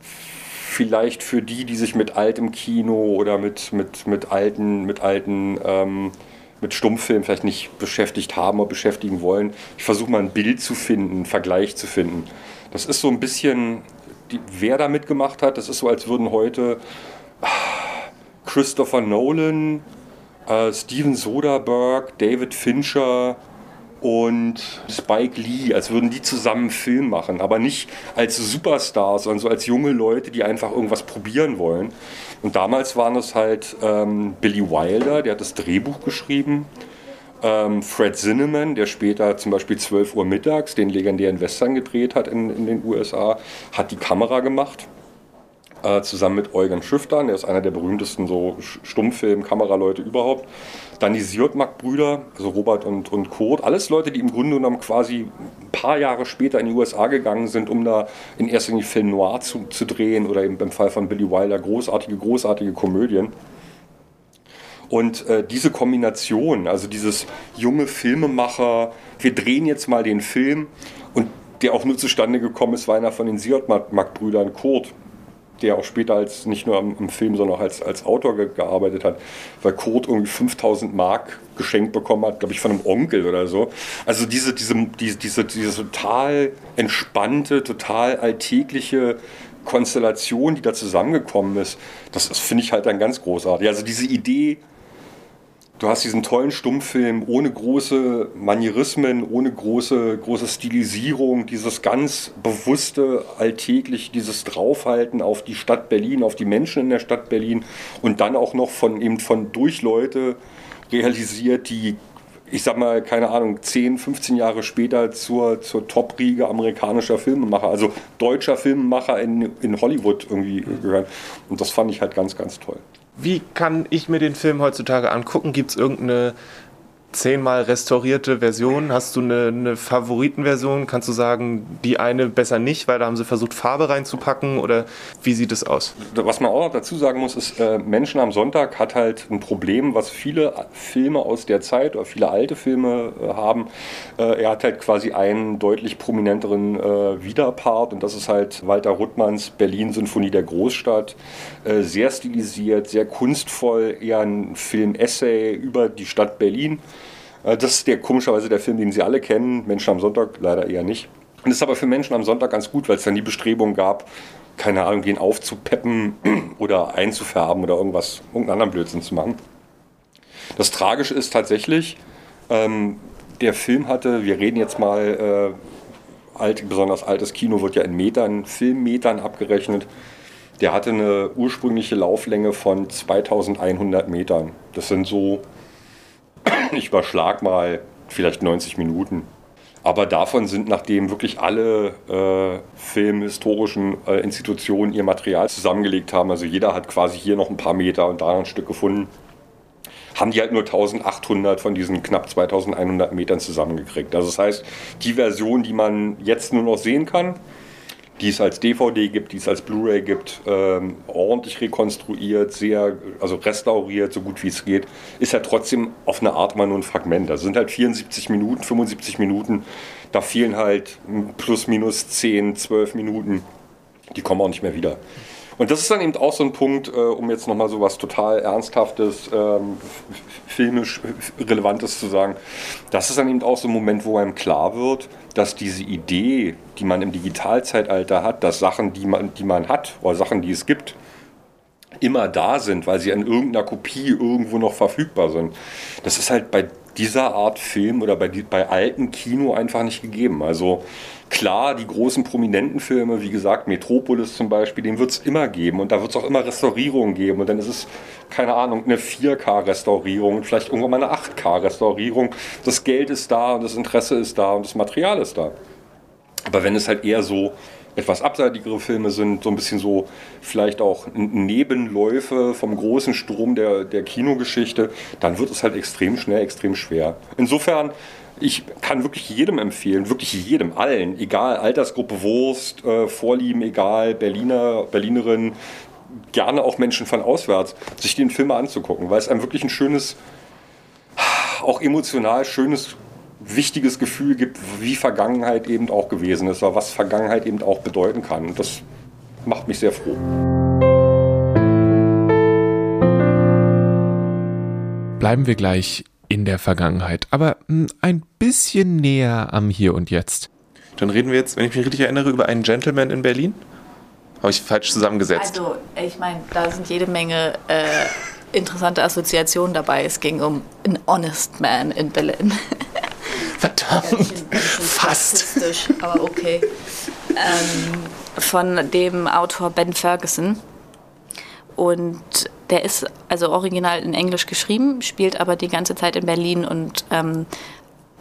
vielleicht für die, die sich mit altem Kino oder mit, mit, mit alten, mit alten ähm, mit Stummfilm vielleicht nicht beschäftigt haben oder beschäftigen wollen. Ich versuche mal ein Bild zu finden, einen Vergleich zu finden. Das ist so ein bisschen, die, wer da mitgemacht hat, das ist so, als würden heute Christopher Nolan, äh, Steven Soderbergh, David Fincher, und Spike Lee, als würden die zusammen einen Film machen, aber nicht als Superstars, sondern so als junge Leute, die einfach irgendwas probieren wollen. Und damals waren es halt ähm, Billy Wilder, der hat das Drehbuch geschrieben, ähm, Fred Zinnemann, der später zum Beispiel 12 Uhr mittags den legendären Western gedreht hat in, in den USA, hat die Kamera gemacht. Äh, zusammen mit Eugen Schüftern, der ist einer der berühmtesten so Stummfilm-Kameraleute überhaupt. Dann die Siotmak-Brüder, also Robert und, und Kurt, alles Leute, die im Grunde genommen quasi ein paar Jahre später in die USA gegangen sind, um da in erster Linie Film Noir zu, zu drehen oder eben beim Fall von Billy Wilder großartige, großartige Komödien. Und äh, diese Kombination, also dieses junge Filmemacher, wir drehen jetzt mal den Film und der auch nur zustande gekommen ist, war einer von den Siotmak-Brüdern, Kurt, der auch später als nicht nur am, am Film, sondern auch als, als Autor ge gearbeitet hat, weil Kurt irgendwie 5000 Mark geschenkt bekommen hat, glaube ich, von einem Onkel oder so. Also diese, diese, diese, diese, diese total entspannte, total alltägliche Konstellation, die da zusammengekommen ist, das, das finde ich halt dann ganz großartig. Also diese Idee, du hast diesen tollen Stummfilm ohne große Manierismen, ohne große, große Stilisierung, dieses ganz bewusste, alltäglich, dieses Draufhalten auf die Stadt Berlin, auf die Menschen in der Stadt Berlin und dann auch noch von, eben von durch Leute realisiert, die ich sag mal, keine Ahnung, 10, 15 Jahre später zur, zur Top-Riege amerikanischer Filmemacher, also deutscher Filmemacher in, in Hollywood irgendwie gehören. Und das fand ich halt ganz, ganz toll. Wie kann ich mir den Film heutzutage angucken? Gibt es irgendeine zehnmal restaurierte Version? Hast du eine, eine, Favoritenversion? Kannst du sagen, die eine besser nicht, weil da haben sie versucht, Farbe reinzupacken? Oder wie sieht es aus? Was man auch noch dazu sagen muss, ist, äh, Menschen am Sonntag hat halt ein Problem, was viele Filme aus der Zeit oder viele alte Filme äh, haben. Äh, er hat halt quasi einen deutlich prominenteren äh, Widerpart und das ist halt Walter Ruttmanns Berlin-Sinfonie der Großstadt. Äh, sehr stilisiert, sehr kunstvoll, eher ein Film-Essay über die Stadt Berlin. Äh, das ist der komischerweise der Film, den Sie alle kennen. Menschen am Sonntag leider eher nicht. Und das ist aber für Menschen am Sonntag ganz gut, weil es dann die Bestrebung gab, keine Ahnung, den aufzupeppen oder einzufärben oder irgendwas, irgendeinen anderen Blödsinn zu machen. Das Tragische ist tatsächlich, ähm, der Film hatte, wir reden jetzt mal, äh, alt, besonders altes Kino wird ja in Metern, Filmmetern abgerechnet. Der hatte eine ursprüngliche Lauflänge von 2100 Metern. Das sind so ich überschlag mal vielleicht 90 Minuten. Aber davon sind, nachdem wirklich alle äh, filmhistorischen äh, Institutionen ihr Material zusammengelegt haben, also jeder hat quasi hier noch ein paar Meter und da noch ein Stück gefunden, haben die halt nur 1800 von diesen knapp 2100 Metern zusammengekriegt. Also das heißt, die Version, die man jetzt nur noch sehen kann, die es als DVD gibt, die es als Blu-ray gibt, ähm, ordentlich rekonstruiert, sehr, also restauriert, so gut wie es geht, ist ja trotzdem auf eine Art mal nur ein Fragment. Das sind halt 74 Minuten, 75 Minuten, da fehlen halt plus minus 10, 12 Minuten, die kommen auch nicht mehr wieder. Und das ist dann eben auch so ein Punkt, äh, um jetzt nochmal so was total Ernsthaftes, ähm, filmisch Relevantes zu sagen. Das ist dann eben auch so ein Moment, wo einem klar wird, dass diese Idee, die man im Digitalzeitalter hat, dass Sachen, die man, die man hat oder Sachen, die es gibt, immer da sind, weil sie in irgendeiner Kopie irgendwo noch verfügbar sind. Das ist halt bei dieser Art Film oder bei, bei alten Kino einfach nicht gegeben. Also klar, die großen prominenten Filme, wie gesagt, Metropolis zum Beispiel, den wird es immer geben und da wird es auch immer Restaurierungen geben und dann ist es, keine Ahnung, eine 4K-Restaurierung und vielleicht irgendwann mal eine 8K-Restaurierung. Das Geld ist da und das Interesse ist da und das Material ist da. Aber wenn es halt eher so etwas abseitigere Filme sind, so ein bisschen so vielleicht auch Nebenläufe vom großen Strom der, der Kinogeschichte, dann wird es halt extrem schnell, extrem schwer. Insofern, ich kann wirklich jedem empfehlen, wirklich jedem, allen, egal, Altersgruppe, Wurst, äh, Vorlieben, egal, Berliner, Berlinerin, gerne auch Menschen von auswärts, sich den Film anzugucken, weil es einem wirklich ein schönes, auch emotional schönes wichtiges Gefühl gibt, wie Vergangenheit eben auch gewesen ist, oder was Vergangenheit eben auch bedeuten kann. Und das macht mich sehr froh. Bleiben wir gleich in der Vergangenheit, aber mh, ein bisschen näher am Hier und Jetzt. Dann reden wir jetzt, wenn ich mich richtig erinnere, über einen Gentleman in Berlin. Habe ich falsch zusammengesetzt? Also, ich meine, da sind jede Menge äh, interessante Assoziationen dabei. Es ging um An Honest Man in Berlin. Verdammt. Fast. Rassistisch, aber okay. Ähm, von dem Autor Ben Ferguson. Und der ist also original in Englisch geschrieben, spielt aber die ganze Zeit in Berlin und ähm,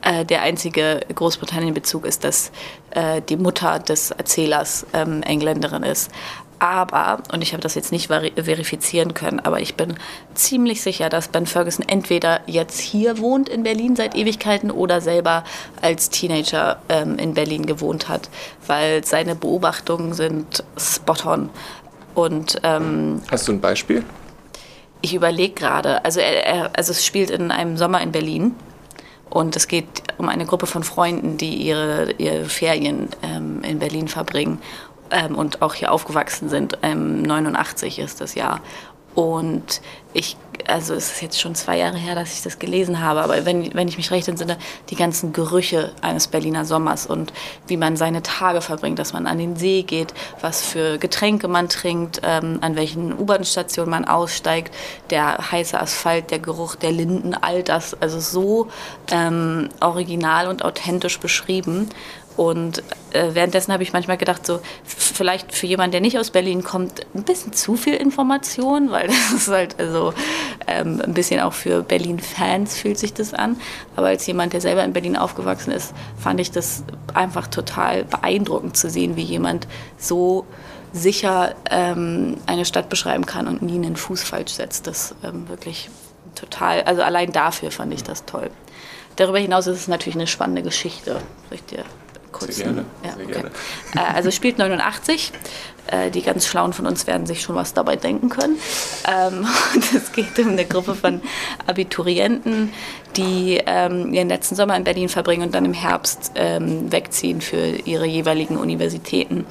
äh, der einzige Großbritannien-Bezug ist, dass äh, die Mutter des Erzählers ähm, Engländerin ist. Aber, und ich habe das jetzt nicht veri- verifizieren können, aber ich bin ziemlich sicher, dass Ben Ferguson entweder jetzt hier wohnt in Berlin seit Ewigkeiten oder selber als Teenager ähm, in Berlin gewohnt hat, weil seine Beobachtungen sind spot on. Und ähm, Hast du ein Beispiel? ich überlege gerade, also, er, er, also es spielt in einem Sommer in Berlin und es geht um eine Gruppe von Freunden, die ihre, ihre Ferien ähm, in Berlin verbringen ähm, und auch hier aufgewachsen sind. Ähm, 89 ist das Jahr. Und ich, also es ist jetzt schon zwei Jahre her, dass ich das gelesen habe, aber wenn, wenn ich mich recht entsinne, die ganzen Gerüche eines Berliner Sommers und wie man seine Tage verbringt, dass man an den See geht, was für Getränke man trinkt, ähm, an welchen U-Bahn-Stationen man aussteigt, der heiße Asphalt, der Geruch der Linden, all das, also so ähm, original und authentisch beschrieben. Und äh, währenddessen habe ich manchmal gedacht, so vielleicht für jemanden, der nicht aus Berlin kommt, ein bisschen zu viel Information, weil das ist halt also ähm, ein bisschen auch für Berlin-Fans fühlt sich das an. Aber als jemand, der selber in Berlin aufgewachsen ist, fand ich das einfach total beeindruckend zu sehen, wie jemand so sicher ähm, eine Stadt beschreiben kann und nie einen Fuß falsch setzt. Das ähm, wirklich total, also allein dafür fand ich das toll. Darüber hinaus ist es natürlich eine spannende Geschichte. Soll ich dir kurz Sehr gerne, Ja, sehr okay. gerne. Äh, also spielt 89. Äh, Die ganz Schlauen von uns werden sich schon was dabei denken können. Ähm, und es geht um eine Gruppe von Abiturienten, die ähm, ihren letzten Sommer in Berlin verbringen und dann im Herbst ähm, wegziehen für ihre jeweiligen Universitäten.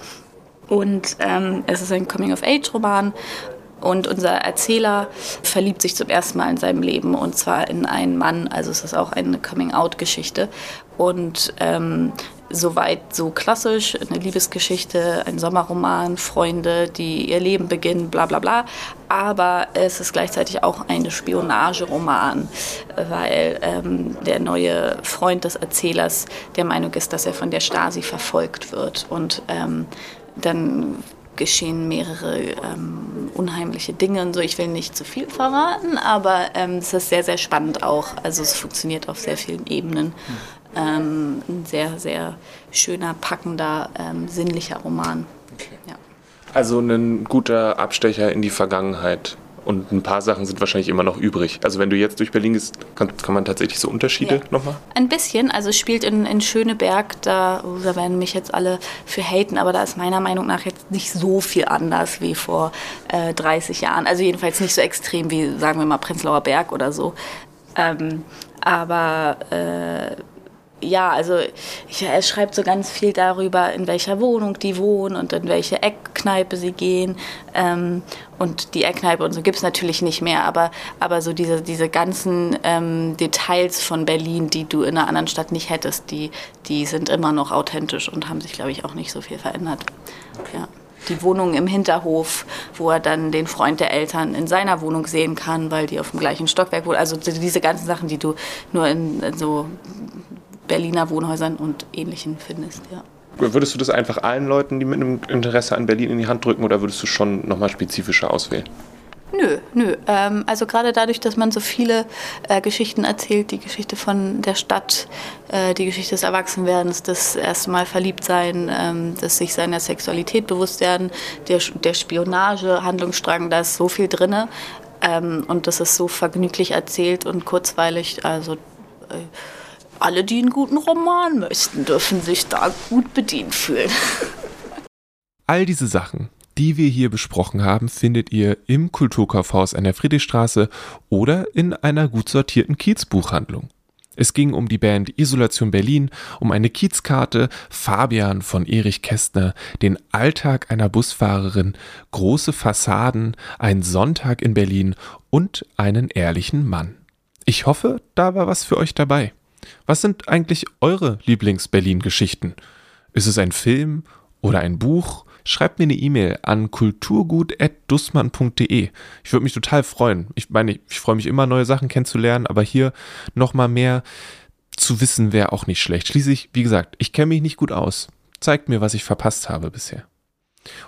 Und ähm, es ist ein Coming-of-Age-Roman. Und unser Erzähler verliebt sich zum ersten Mal in seinem Leben und zwar in einen Mann. Also es ist auch eine Coming-out-Geschichte. Und ähm, soweit so klassisch, eine Liebesgeschichte, ein Sommerroman, Freunde, die ihr Leben beginnen, bla bla bla. Aber es ist gleichzeitig auch ein Spionageroman, weil ähm, der neue Freund des Erzählers der Meinung ist, dass er von der Stasi verfolgt wird. Und ähm, dann geschehen mehrere ähm, unheimliche Dinge und so. Ich will nicht zu viel verraten, aber ähm, es ist sehr, sehr spannend auch. Also es funktioniert auf sehr vielen Ebenen. Ähm, ein sehr, sehr schöner, packender, ähm, sinnlicher Roman. Ja. Also ein guter Abstecher in die Vergangenheit. Und ein paar Sachen sind wahrscheinlich immer noch übrig. Also wenn du jetzt durch Berlin gehst, kann, kann man tatsächlich so Unterschiede Ja. nochmal? Ein bisschen, also es spielt in, in Schöneberg, da, oh, da werden mich jetzt alle für haten, aber da ist meiner Meinung nach jetzt nicht so viel anders wie vor äh, 30 Jahren. Also jedenfalls nicht so extrem wie, sagen wir mal, Prenzlauer Berg oder so. Ähm, aber äh, ja, also ich, er schreibt so ganz viel darüber, in welcher Wohnung die wohnen und in welche Eckkneipe sie gehen. Ähm, und die Eckkneipe und so gibt es natürlich nicht mehr, aber, aber so diese, diese ganzen ähm, Details von Berlin, die du in einer anderen Stadt nicht hättest, die, die sind immer noch authentisch und haben sich, glaube ich, auch nicht so viel verändert. Ja. Die Wohnung im Hinterhof, wo er dann den Freund der Eltern in seiner Wohnung sehen kann, weil die auf dem gleichen Stockwerk wohnen. Also diese ganzen Sachen, die du nur in, in so Berliner Wohnhäusern und Ähnlichen findest, ja. Würdest du das einfach allen Leuten, die mit einem Interesse an Berlin in die Hand drücken oder würdest du schon nochmal spezifischer auswählen? Nö, nö. Ähm, also gerade dadurch, dass man so viele äh, Geschichten erzählt, die Geschichte von der Stadt, äh, die Geschichte des Erwachsenwerdens, das erste Mal Verliebtsein, ähm, das sich seiner Sexualität bewusst werden, der, der Spionage, Handlungsstrang, da ist so viel drinne ähm, und das ist so vergnüglich erzählt und kurzweilig. Also äh, alle, die einen guten Roman möchten, dürfen sich da gut bedient fühlen. All diese Sachen, die wir hier besprochen haben, findet ihr im Kulturkaufhaus an der Friedrichstraße oder in einer gut sortierten Kiezbuchhandlung. Es ging um die Band Isolation Berlin, um eine Kiezkarte, Fabian von Erich Kästner, den Alltag einer Busfahrerin, große Fassaden, ein Sonntag in Berlin und einen ehrlichen Mann. Ich hoffe, da war was für euch dabei. Was sind eigentlich eure Lieblings-Berlin-Geschichten? Ist es ein Film oder ein Buch? Schreibt mir eine E-Mail an kulturgut.dussmann.de. Ich würde mich total freuen. Ich meine, ich freue mich immer, neue Sachen kennenzulernen, aber hier nochmal mehr zu wissen wäre auch nicht schlecht. Schließlich, wie gesagt, ich kenne mich nicht gut aus. Zeigt mir, was ich verpasst habe bisher.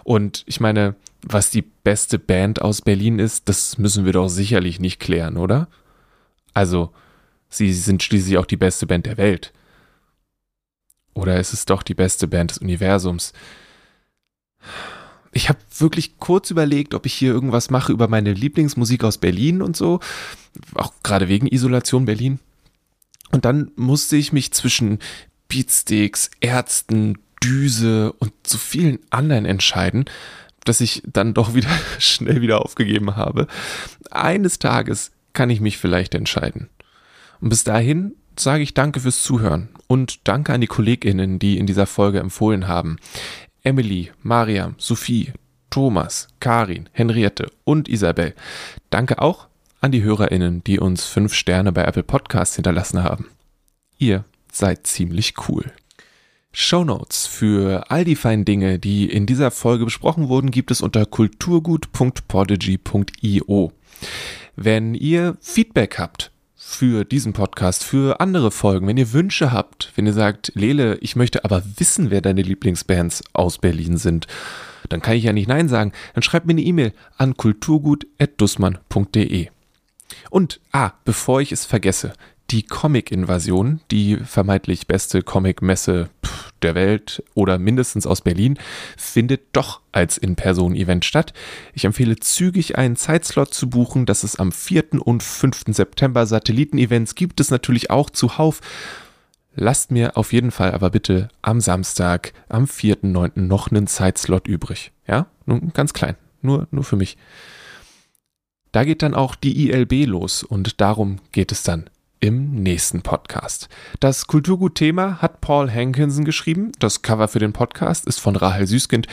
Und ich meine, was die beste Band aus Berlin ist, das müssen wir doch sicherlich nicht klären, oder? Also, sie sind schließlich auch die beste Band der Welt. Oder ist es doch die beste Band des Universums? Ich habe wirklich kurz überlegt, ob ich hier irgendwas mache über meine Lieblingsmusik aus Berlin und so. Auch gerade wegen Isolation Berlin. Und dann musste ich mich zwischen Beatsticks, Ärzten, Düse und so vielen anderen entscheiden, dass ich dann doch wieder schnell wieder aufgegeben habe. Eines Tages kann ich mich vielleicht entscheiden. Und bis dahin sage ich danke fürs Zuhören und danke an die KollegInnen, die in dieser Folge empfohlen haben. Emily, Mariam, Sophie, Thomas, Karin, Henriette und Isabel. Danke auch an die HörerInnen, die uns fünf Sterne bei Apple Podcasts hinterlassen haben. Ihr seid ziemlich cool. Shownotes für all die feinen Dinge, die in dieser Folge besprochen wurden, gibt es unter kulturgut.podigy.io. Wenn ihr Feedback habt für diesen Podcast, für andere Folgen, wenn ihr Wünsche habt, wenn ihr sagt, Lele, ich möchte aber wissen, wer deine Lieblingsbands aus Berlin sind, dann kann ich ja nicht Nein sagen. Dann schreibt mir eine E-Mail an kulturgut.dussmann.de. Und, ah, bevor ich es vergesse, die Comic-Invasion, die vermeintlich beste Comic-Messe der Welt oder mindestens aus Berlin, findet doch als In-Person-Event statt. Ich empfehle zügig einen Zeitslot zu buchen. Das ist am 4. und 5. September. Satelliten-Events gibt es natürlich auch zuhauf. Lasst mir auf jeden Fall aber bitte am Samstag, am 4.9. noch einen Zeitslot übrig. Ja, nun ganz klein. Nur, nur für mich. Da geht dann auch die ILB los und darum geht es dann im nächsten Podcast. Das Kulturgut-Thema hat Paul Hankinson geschrieben. Das Cover für den Podcast ist von Rahel Süßkind.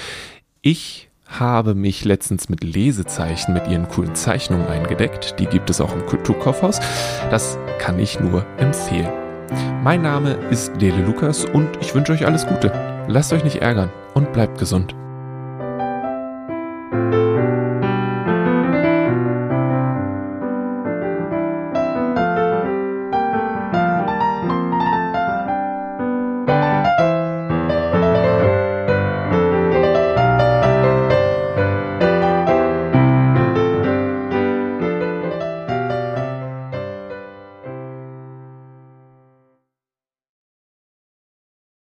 Ich habe mich letztens mit Lesezeichen mit ihren coolen Zeichnungen eingedeckt. Die gibt es auch im Kulturkaufhaus. Das kann ich nur empfehlen. Mein Name ist Lele Lukas und ich wünsche euch alles Gute. Lasst euch nicht ärgern und bleibt gesund.